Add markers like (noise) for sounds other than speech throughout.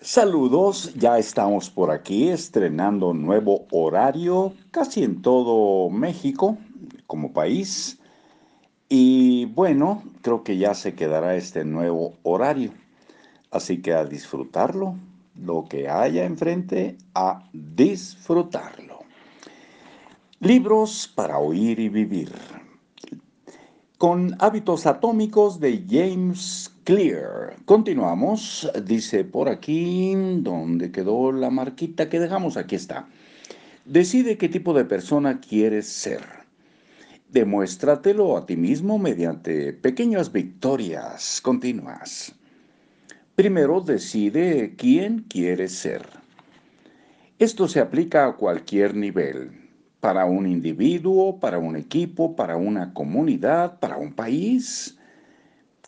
Saludos, ya estamos por aquí estrenando nuevo horario casi en todo México como país. Y bueno, creo que ya se quedará este nuevo horario. Así que a disfrutarlo, lo que haya enfrente, a disfrutarlo. Libros para oír y vivir. Con hábitos atómicos de James Clear. Continuamos, dice por aquí, ¿dónde quedó la marquita que dejamos? Aquí está. Decide qué tipo de persona quieres ser. Demuéstratelo a ti mismo mediante pequeñas victorias continuas. Primero decide quién quieres ser. Esto se aplica a cualquier nivel para un individuo, para un equipo, para una comunidad, para un país.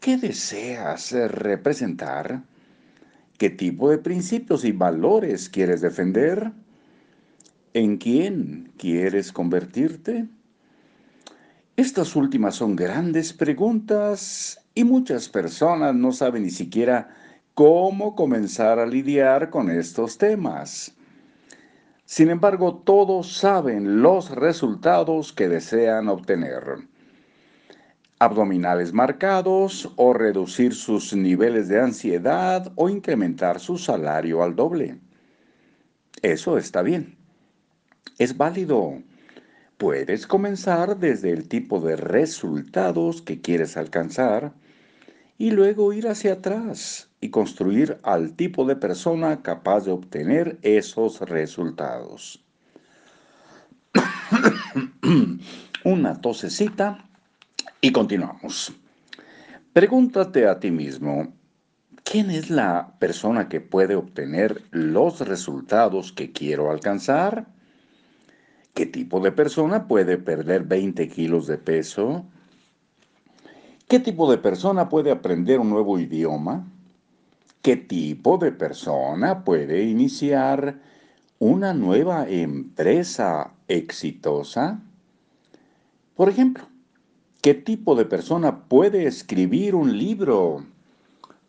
¿Qué deseas representar? ¿Qué tipo de principios y valores quieres defender? ¿En quién quieres convertirte? Estas últimas son grandes preguntas y muchas personas no saben ni siquiera cómo comenzar a lidiar con estos temas. Sin embargo, todos saben los resultados que desean obtener. Abdominales marcados o reducir sus niveles de ansiedad o incrementar su salario al doble. Eso está bien. Es válido. Puedes comenzar desde el tipo de resultados que quieres alcanzar y luego ir hacia atrás y construir al tipo de persona capaz de obtener esos resultados. (coughs) Una tosecita y continuamos. Pregúntate a ti mismo, ¿quién es la persona que puede obtener los resultados que quiero alcanzar? ¿Qué tipo de persona puede perder 20 kilos de peso? ¿Qué tipo de persona puede aprender un nuevo idioma? ¿Qué tipo de persona puede iniciar una nueva empresa exitosa? Por ejemplo, ¿qué tipo de persona puede escribir un libro?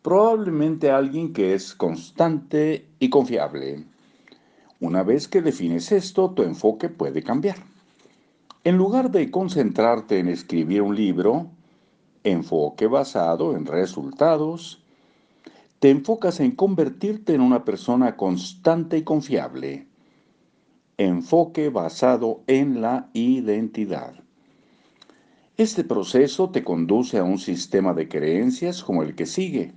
Probablemente alguien que es constante y confiable. Una vez que defines esto, tu enfoque puede cambiar. En lugar de concentrarte en escribir un libro, enfoque basado en resultados, te enfocas en convertirte en una persona constante y confiable. Enfoque basado en la identidad. Este proceso te conduce a un sistema de creencias como el que sigue.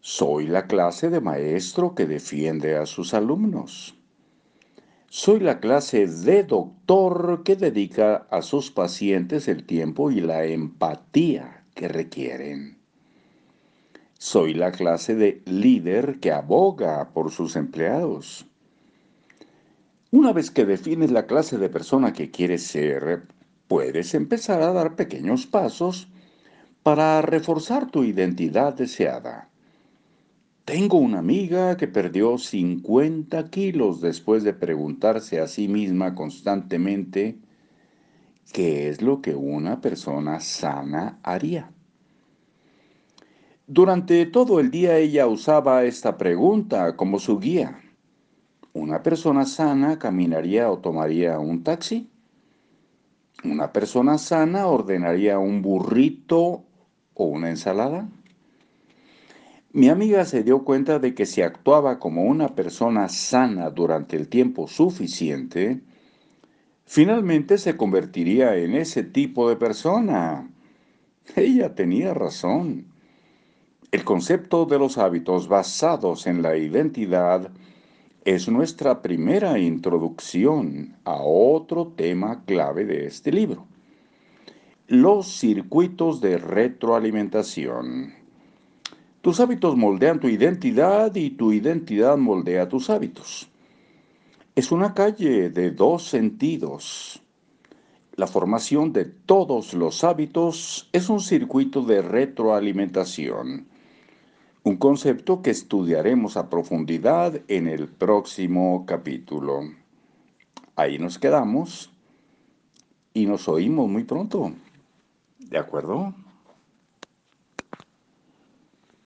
Soy la clase de maestro que defiende a sus alumnos. Soy la clase de doctor que dedica a sus pacientes el tiempo y la empatía que requieren. Soy la clase de líder que aboga por sus empleados. Una vez que defines la clase de persona que quieres ser, puedes empezar a dar pequeños pasos para reforzar tu identidad deseada. Tengo una amiga que perdió 50 kilos después de preguntarse a sí misma constantemente qué es lo que una persona sana haría. Durante todo el día ella usaba esta pregunta como su guía. ¿Una persona sana caminaría o tomaría un taxi? ¿Una persona sana ordenaría un burrito o una ensalada? Mi amiga se dio cuenta de que si actuaba como una persona sana durante el tiempo suficiente, finalmente se convertiría en ese tipo de persona. Ella tenía razón. El concepto de los hábitos basados en la identidad es nuestra primera introducción a otro tema clave de este libro. Los circuitos de retroalimentación. Tus hábitos moldean tu identidad y tu identidad moldea tus hábitos. Es una calle de dos sentidos. La formación de todos los hábitos es un circuito de retroalimentación, un concepto que estudiaremos a profundidad en el próximo capítulo. Ahí nos quedamos y nos oímos muy pronto. ¿De acuerdo?